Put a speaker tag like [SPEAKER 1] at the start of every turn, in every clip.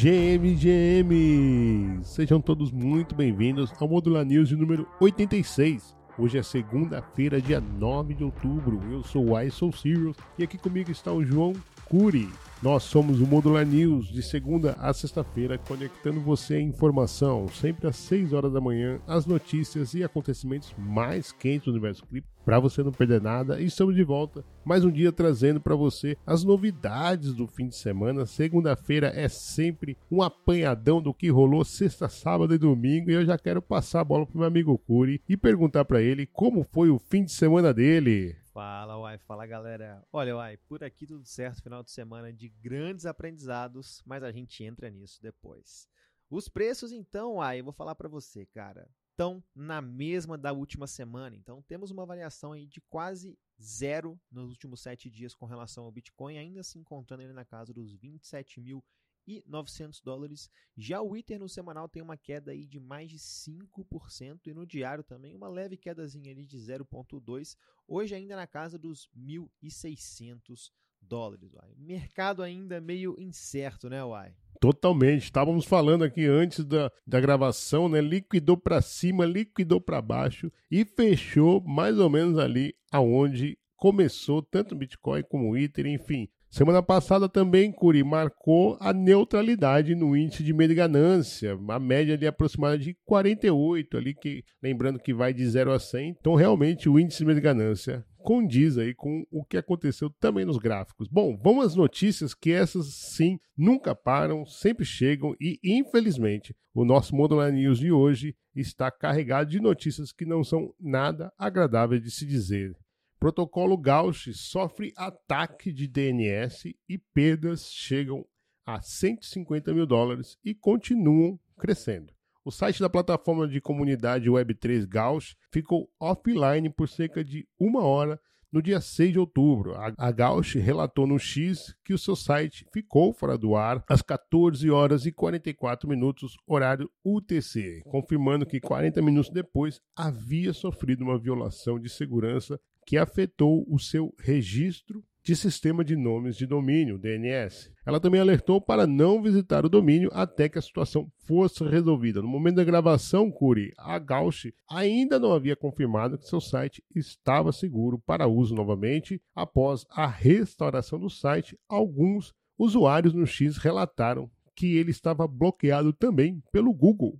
[SPEAKER 1] GM, GM! Sejam todos muito bem-vindos ao Modular News de número 86. Hoje é segunda-feira, dia 9 de outubro. Eu sou o I Soul Serious e aqui comigo está o João Curi. Nós somos o Modular News de segunda a sexta-feira, conectando você à informação, sempre às 6 horas da manhã, as notícias e acontecimentos mais quentes do universo cripto, para você não perder nada. E estamos de volta mais um dia trazendo para você as novidades do fim de semana. Segunda-feira é sempre um apanhadão do que rolou sexta, sábado e domingo, e eu já quero passar a bola pro meu amigo Curi e perguntar para ele como foi o fim de semana dele.
[SPEAKER 2] Fala, Uai, fala galera. Olha, Uai, por aqui tudo certo, final de semana de grandes aprendizados, mas a gente entra nisso depois. Os preços, então, Uai, eu vou falar para você, cara, estão na mesma da última semana. Então, temos uma variação aí de quase zero nos últimos sete dias com relação ao Bitcoin, ainda se encontrando ele na casa dos 27 mil e 900 dólares. Já o Ether no semanal tem uma queda aí de mais de 5% e no diário também uma leve quedazinha ali de 0.2, hoje ainda na casa dos 1.600 dólares. Uai. Mercado ainda meio incerto, né, Uai?
[SPEAKER 1] Totalmente. Estávamos falando aqui antes da, da gravação, né? Liquidou para cima, liquidou para baixo e fechou mais ou menos ali aonde começou tanto o Bitcoin como o Ether, enfim, Semana passada também, Curi, marcou a neutralidade no índice de medo e ganância, a média ali aproximada de 48, ali que, lembrando que vai de 0 a 100. Então, realmente, o índice de medo e ganância condiz aí com o que aconteceu também nos gráficos. Bom, vamos às notícias que essas sim nunca param, sempre chegam e infelizmente o nosso Modular News de hoje está carregado de notícias que não são nada agradáveis de se dizer. Protocolo Gauss sofre ataque de DNS e perdas chegam a 150 mil dólares e continuam crescendo. O site da plataforma de comunidade Web3 Gauss ficou offline por cerca de uma hora no dia 6 de outubro. A Gauss relatou no X que o seu site ficou fora do ar às 14 horas e 44 minutos, horário UTC, confirmando que 40 minutos depois havia sofrido uma violação de segurança que afetou o seu registro de sistema de nomes de domínio, DNS. Ela também alertou para não visitar o domínio até que a situação fosse resolvida. No momento da gravação, Curi, a Gauch ainda não havia confirmado que seu site estava seguro para uso novamente. Após a restauração do site, alguns usuários no X relataram que ele estava bloqueado também pelo Google.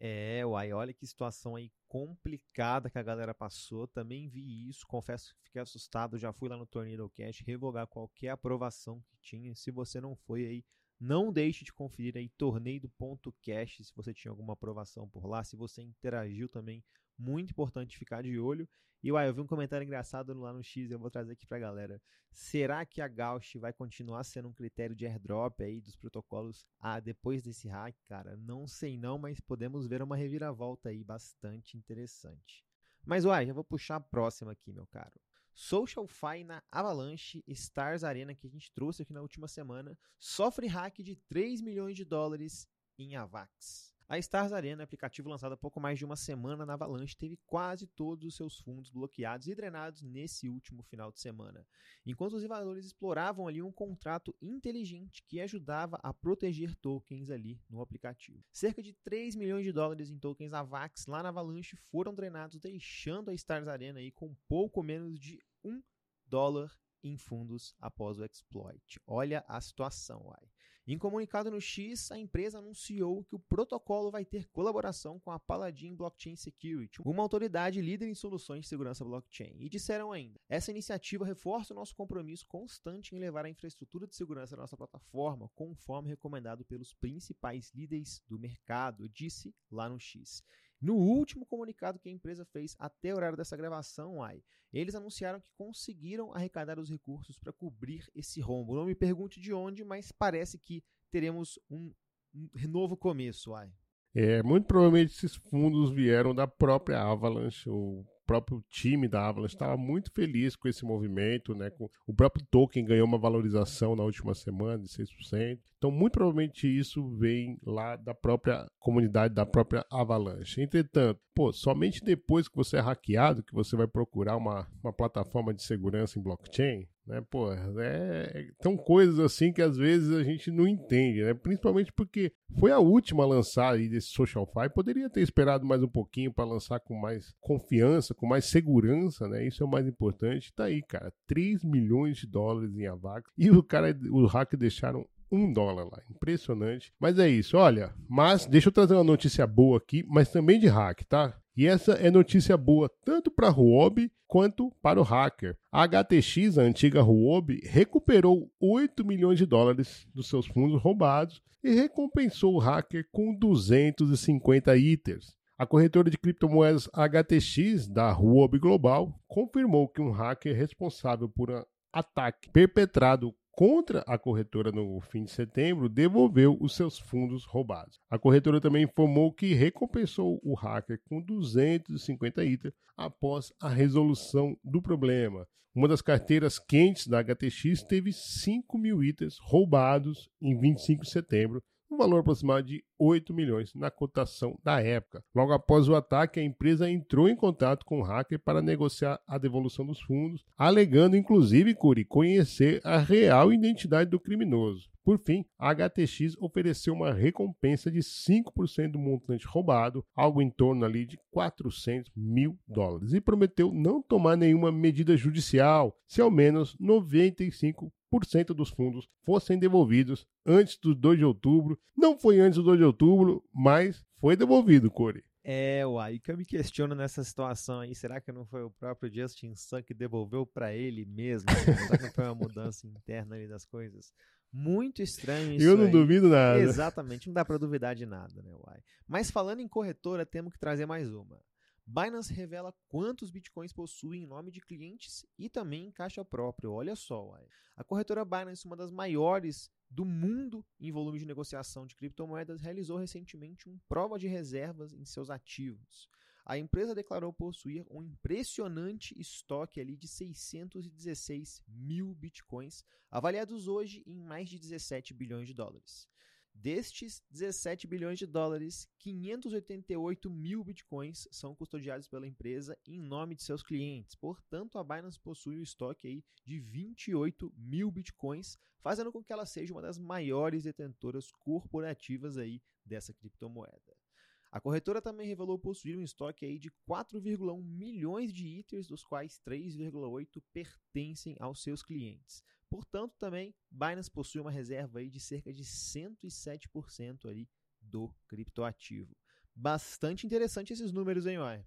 [SPEAKER 2] É, uai, olha que situação aí complicada que a galera passou. Também vi isso, confesso que fiquei assustado. Já fui lá no Tornado Cash revogar qualquer aprovação que tinha. Se você não foi aí, não deixe de conferir aí tornado.cash se você tinha alguma aprovação por lá, se você interagiu também, muito importante ficar de olho. E uai, eu vi um comentário engraçado lá no X, eu vou trazer aqui pra galera. Será que a Gauch vai continuar sendo um critério de airdrop aí dos protocolos ah, depois desse hack, cara? Não sei não, mas podemos ver uma reviravolta aí bastante interessante. Mas uai, já vou puxar a próxima aqui, meu caro. SocialFi na Avalanche Stars Arena que a gente trouxe aqui na última semana sofre hack de 3 milhões de dólares em Avax. A Stars Arena, aplicativo lançado há pouco mais de uma semana na Avalanche, teve quase todos os seus fundos bloqueados e drenados nesse último final de semana. Enquanto os invasores exploravam ali um contrato inteligente que ajudava a proteger tokens ali no aplicativo. Cerca de 3 milhões de dólares em tokens AVAX lá na Avalanche foram drenados, deixando a Stars Arena aí com pouco menos de 1 dólar em fundos após o exploit. Olha a situação, uai. Em comunicado no X, a empresa anunciou que o protocolo vai ter colaboração com a Paladin Blockchain Security, uma autoridade líder em soluções de segurança blockchain. E disseram ainda: essa iniciativa reforça o nosso compromisso constante em levar a infraestrutura de segurança da nossa plataforma conforme recomendado pelos principais líderes do mercado, disse lá no X. No último comunicado que a empresa fez até o horário dessa gravação, AI, eles anunciaram que conseguiram arrecadar os recursos para cobrir esse rombo. Não me pergunte de onde, mas parece que teremos um, novo começo, AI.
[SPEAKER 1] É, muito provavelmente esses fundos vieram da própria Avalanche, o próprio time da Avalanche estava muito feliz com esse movimento, né? Com, o próprio token ganhou uma valorização na última semana de 6%. Então, muito provavelmente isso vem lá da própria comunidade, da própria Avalanche. Entretanto, pô, somente depois que você é hackeado que você vai procurar uma, uma plataforma de segurança em blockchain, Né? Pô, é, são coisas assim que às vezes a gente não entende, né? Principalmente porque foi a última a lançar aí desse Social Fi, poderia ter esperado mais um pouquinho para lançar com mais confiança, com mais segurança, né? Isso é o mais importante. Tá aí, cara, 3 milhões de dólares em Avax e o cara, o hacker deixaram um dólar lá. Impressionante. Mas é isso, olha. Mas deixa eu trazer uma notícia boa aqui, mas também de hack, tá? E essa é notícia boa tanto para a Huobi quanto para o hacker. A HTX, a antiga Huobi, recuperou 8 milhões de dólares dos seus fundos roubados e recompensou o hacker com 250 ITERs. A corretora de criptomoedas HTX da Huobi Global confirmou que um hacker responsável por um ataque perpetrado contra a corretora no fim de setembro devolveu os seus fundos roubados. A corretora também informou que recompensou o hacker com 250 itens após a resolução do problema. Uma das carteiras quentes da HTX teve 5 mil itens roubados em 25 de setembro, um valor aproximado de 8 milhões na cotação da época. Logo após o ataque, a empresa entrou em contato com o hacker para negociar a devolução dos fundos, alegando inclusive, Curi, conhecer a real identidade do criminoso. Por fim, a HTX ofereceu uma recompensa de 5% do montante roubado, algo em torno ali de 400 mil dólares, e prometeu não tomar nenhuma medida judicial se ao menos 95 dos fundos fossem devolvidos antes do 2 de outubro. Não foi antes do 2 de outubro, mas foi devolvido, Corey.
[SPEAKER 2] É, uai, que eu me questiono nessa situação aí, será que não foi o próprio Justin Sun que devolveu para ele mesmo? será que não foi uma mudança interna ali das coisas? Muito estranho isso
[SPEAKER 1] Eu não
[SPEAKER 2] aí.
[SPEAKER 1] duvido nada.
[SPEAKER 2] Exatamente, não dá para duvidar de nada, né, uai. Mas falando em corretora, temos que trazer mais uma. Binance revela quantos bitcoins possui em nome de clientes e também em caixa própria. Olha só, uai. a corretora Binance, uma das maiores do mundo em volume de negociação de criptomoedas, realizou recentemente uma prova de reservas em seus ativos. A empresa declarou possuir um impressionante estoque ali de 616 mil bitcoins, avaliados hoje em mais de 17 bilhões de dólares. Destes 17 bilhões de dólares, 588 mil bitcoins são custodiados pela empresa em nome de seus clientes. Portanto, a Binance possui um estoque aí de 28 mil bitcoins, fazendo com que ela seja uma das maiores detentoras corporativas aí dessa criptomoeda. A corretora também revelou possuir um estoque aí de 4,1 milhões de ITERs, dos quais 3,8 pertencem aos seus clientes. Portanto, também Binance possui uma reserva aí de cerca de 107% ali do criptoativo. Bastante interessante esses números, hein, Uai?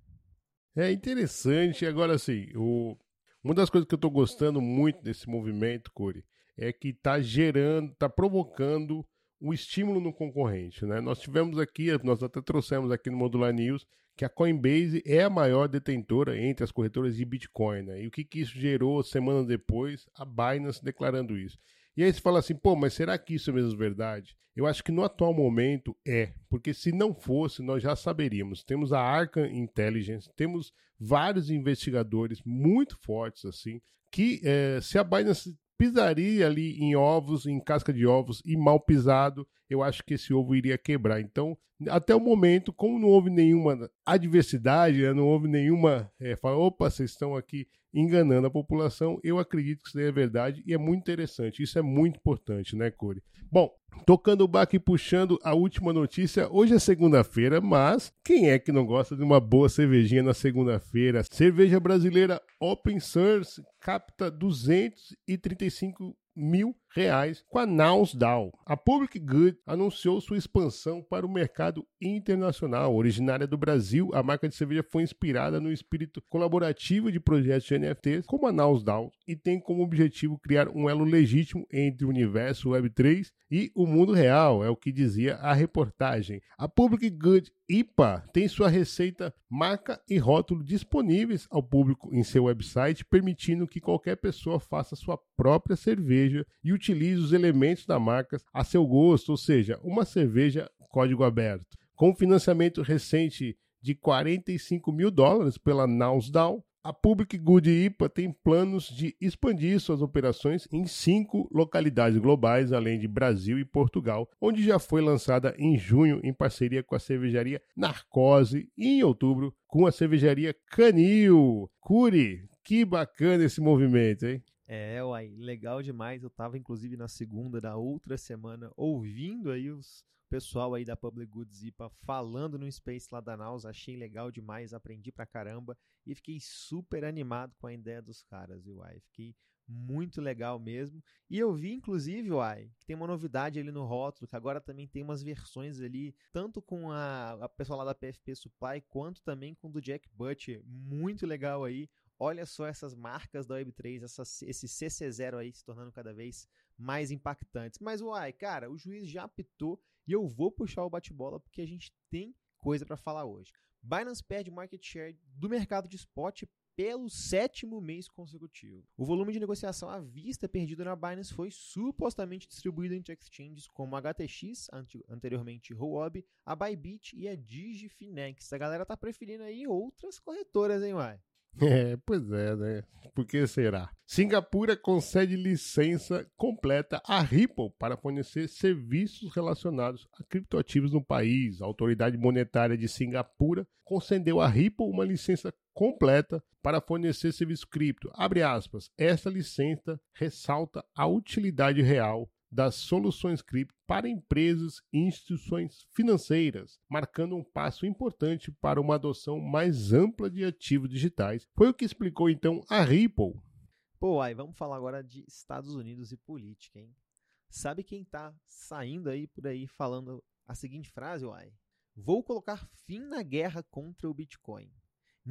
[SPEAKER 1] É interessante. Agora, assim, o... uma das coisas que eu estou gostando muito desse movimento, Corey, é que está gerando, está provocando um estímulo no concorrente. Né? Nós tivemos aqui, nós até trouxemos aqui no Modular News, que a Coinbase é a maior detentora entre as corretoras de Bitcoin. Né? E o que, que isso gerou semanas depois? A Binance declarando isso. E aí você fala assim, pô, mas será que isso é mesmo verdade? Eu acho que no atual momento é, porque se não fosse, nós já saberíamos. Temos a Arca Intelligence, temos vários investigadores muito fortes assim, que é, se a Binance pisaria ali em ovos, em casca de ovos e mal pisado, eu acho que esse ovo iria quebrar. Então, até o momento, como não houve nenhuma adversidade, né, não houve nenhuma. É, fala, opa, vocês estão aqui enganando a população, eu acredito que isso é verdade e é muito interessante. Isso é muito importante, né, Core? Bom, tocando o baque e puxando a última notícia, hoje é segunda-feira, mas quem é que não gosta de uma boa cervejinha na segunda-feira? Cerveja brasileira Open Source capta 235 mil reais com a Nausdal. A Public Good anunciou sua expansão para o mercado internacional. Originária do Brasil, a marca de cerveja foi inspirada no espírito colaborativo de projetos de NFTs como a Nausdal e tem como objetivo criar um elo legítimo entre o universo Web3 e o mundo real, é o que dizia a reportagem. A Public Good IPA tem sua receita, marca e rótulo disponíveis ao público em seu website, permitindo que qualquer pessoa faça sua própria cerveja e utilize os elementos da marca a seu gosto, ou seja, uma cerveja código aberto. Com financiamento recente de 45 mil dólares pela Nausdal, a Public Good IPA tem planos de expandir suas operações em cinco localidades globais, além de Brasil e Portugal, onde já foi lançada em junho em parceria com a cervejaria Narcose e em outubro com a cervejaria Canil. Curi, que bacana esse movimento, hein?
[SPEAKER 2] É, uai, legal demais. Eu tava, inclusive, na segunda da outra semana, ouvindo aí os pessoal aí da Public Goods IPA falando no Space lá da Naus. Achei legal demais, aprendi pra caramba e fiquei super animado com a ideia dos caras, uai? Fiquei muito legal mesmo. E eu vi, inclusive, uai, que tem uma novidade ali no rótulo, que agora também tem umas versões ali, tanto com a, a pessoal lá da PFP Supply, quanto também com o do Jack Butcher. Muito legal aí. Olha só essas marcas da Web3, essa, esse CC0 aí se tornando cada vez mais impactantes. Mas, uai, cara, o juiz já apitou e eu vou puxar o bate-bola porque a gente tem coisa para falar hoje. Binance perde market share do mercado de spot pelo sétimo mês consecutivo. O volume de negociação à vista perdido na Binance foi supostamente distribuído entre exchanges como a HTX, anteriormente Huobi, a Bybit e a DigiFinex. A galera tá preferindo aí outras corretoras, hein, uai?
[SPEAKER 1] É, pois é, né? Por que será? Singapura concede licença completa à Ripple para fornecer serviços relacionados a criptoativos no país. A autoridade monetária de Singapura concedeu à Ripple uma licença completa para fornecer serviço cripto. Abre aspas. Esta licença ressalta a utilidade real das soluções cripto para empresas e instituições financeiras, marcando um passo importante para uma adoção mais ampla de ativos digitais. Foi o que explicou então a Ripple.
[SPEAKER 2] Pô, aí vamos falar agora de Estados Unidos e política, hein? Sabe quem tá saindo aí por aí falando a seguinte frase, uai? Vou colocar fim na guerra contra o Bitcoin.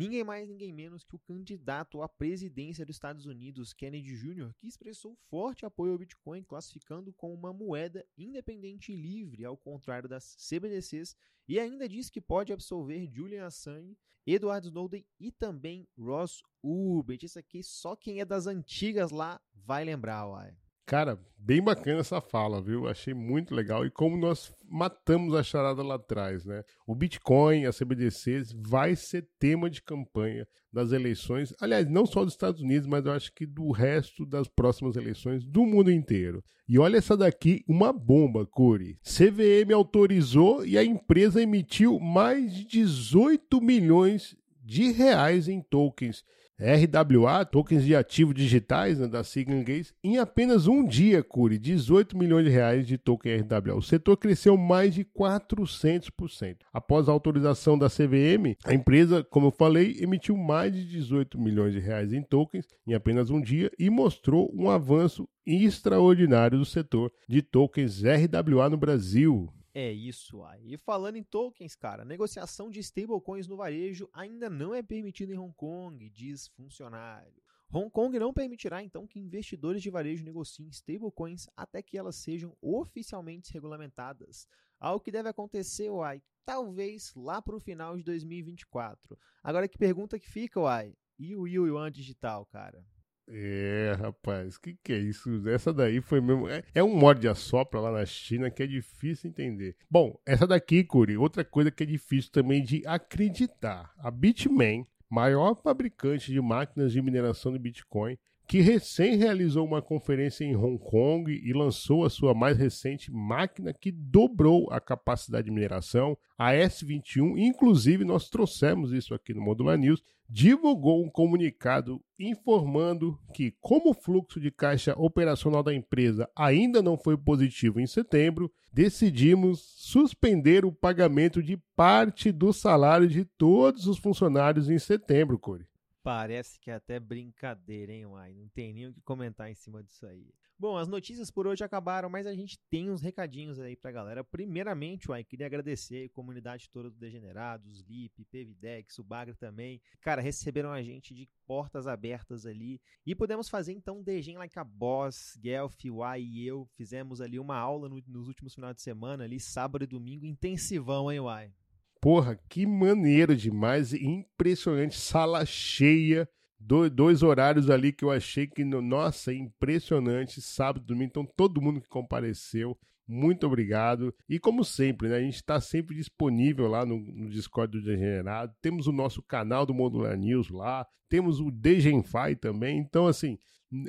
[SPEAKER 2] Ninguém mais, ninguém menos que o candidato à presidência dos Estados Unidos, Kennedy Jr., que expressou forte apoio ao Bitcoin, classificando como uma moeda independente e livre, ao contrário das CBDCs, e ainda disse que pode absolver Julian Assange, Edward Snowden e também Ross Ulbricht. Isso aqui só quem é das antigas lá vai lembrar, uai.
[SPEAKER 1] Cara, bem bacana essa fala, viu? Achei muito legal. E como nós matamos a charada lá atrás, né? O Bitcoin, a CBDCs, vai ser tema de campanha das eleições. Aliás, não só dos Estados Unidos, mas eu acho que do resto das próximas eleições do mundo inteiro. E olha essa daqui, uma bomba, Curi. CVM autorizou e a empresa emitiu mais de 18 milhões de reais em tokens RWA, tokens de ativos digitais né, da sigla em inglês, em apenas um dia, Curi, 18 milhões de reais de token RWA. O setor cresceu mais de 400%. Após a autorização da CVM, a empresa, como eu falei, emitiu mais de 18 milhões de reais em tokens em apenas um dia e mostrou um avanço extraordinário do setor de tokens RWA no Brasil.
[SPEAKER 2] É isso aí. E falando em tokens, cara, negociação de stablecoins no varejo ainda não é permitida em Hong Kong, diz funcionário. Hong Kong não permitirá então que investidores de varejo negociem stablecoins até que elas sejam oficialmente regulamentadas. Algo que deve acontecer, uai, talvez lá para o final de 2024. Agora que pergunta que fica, uai, e o Yuan digital, cara?
[SPEAKER 1] É, rapaz, que, que é isso? Essa daí foi mesmo. É, é um mod de assopra lá na China que é difícil entender. Bom, essa daqui, Curi, outra coisa que é difícil também de acreditar. A Bitmain, maior fabricante de máquinas de mineração de Bitcoin, que recém realizou uma conferência em Hong Kong e lançou a sua mais recente máquina que dobrou a capacidade de mineração, a S21. Inclusive, nós trouxemos isso aqui no Modular News divulgou um comunicado informando que, como o fluxo de caixa operacional da empresa ainda não foi positivo em setembro, decidimos suspender o pagamento de parte do salário de todos os funcionários em setembro, Core.
[SPEAKER 2] Parece que é até brincadeira, hein, Uai? Não tem nem o que comentar em cima disso aí. Bom, as notícias por hoje acabaram, mas a gente tem uns recadinhos aí pra galera. Primeiramente, Uai, queria agradecer a comunidade toda do Degenerados, Lip, PVDex, o Bagre também. Cara, receberam a gente de portas abertas ali. E podemos fazer então Degen Like a Boss, Guelph, Uai e eu. Fizemos ali uma aula no, nos últimos finais de semana, ali, sábado e domingo, intensivão, hein, Uai?
[SPEAKER 1] Porra, que maneiro demais, impressionante, sala cheia, dois, dois horários ali que eu achei que, nossa, impressionante, sábado, domingo, então todo mundo que compareceu, muito obrigado. E como sempre, né, a gente está sempre disponível lá no, no, Discord do Degenerado. Temos o nosso canal do Modular News lá. Temos o Degenfy também. Então, assim,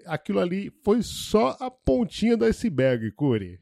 [SPEAKER 1] aquilo ali foi só a pontinha do iceberg, Curi.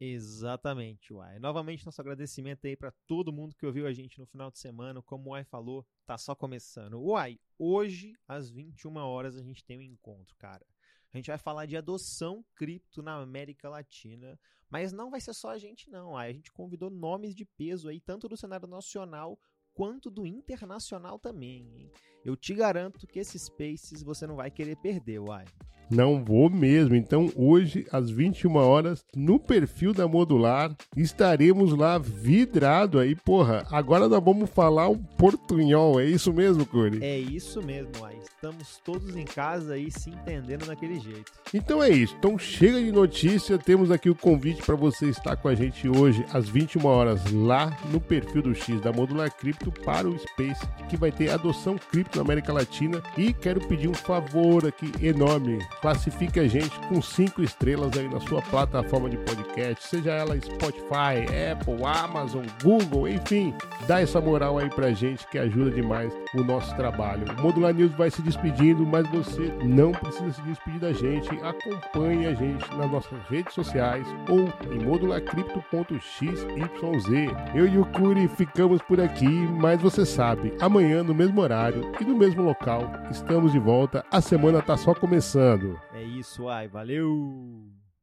[SPEAKER 2] Exatamente, Uai. Novamente, nosso agradecimento aí para todo mundo que ouviu a gente no final de semana. Como o Uai falou, tá só começando. Uai, hoje, às 21 horas, a gente tem um encontro, cara. A gente vai falar de adoção cripto na América Latina. Mas não vai ser só a gente, não. A gente convidou nomes de peso aí, tanto do cenário nacional quanto do internacional também. Hein? Eu te garanto que esses Spaces você não vai querer perder, uai.
[SPEAKER 1] Não vou mesmo. Então, hoje, às 21 horas, no perfil da Modular, estaremos lá vidrado aí. Porra, agora nós vamos falar um portunhol. É isso mesmo, Curi?
[SPEAKER 2] É isso mesmo, uai. Estamos todos em casa aí se entendendo daquele jeito.
[SPEAKER 1] Então é isso. Então chega de notícia. Temos aqui o convite para você estar com a gente hoje às 21 horas lá no perfil do X da Modular Cripto para o Space, que vai ter adoção cripto na América Latina. E quero pedir um favor aqui enorme. Classifique a gente com cinco estrelas aí na sua plataforma de podcast, seja ela Spotify, Apple, Amazon, Google, enfim. Dá essa moral aí pra gente que ajuda demais o nosso trabalho. O Modular News vai se despedindo, mas você não precisa se despedir da gente. Acompanhe a gente nas nossas redes sociais ou em modularcrypto.xyz. Eu e o Curi ficamos por aqui, mas você sabe, amanhã no mesmo horário e no mesmo local estamos de volta. A semana tá só começando.
[SPEAKER 2] É isso, ai, valeu!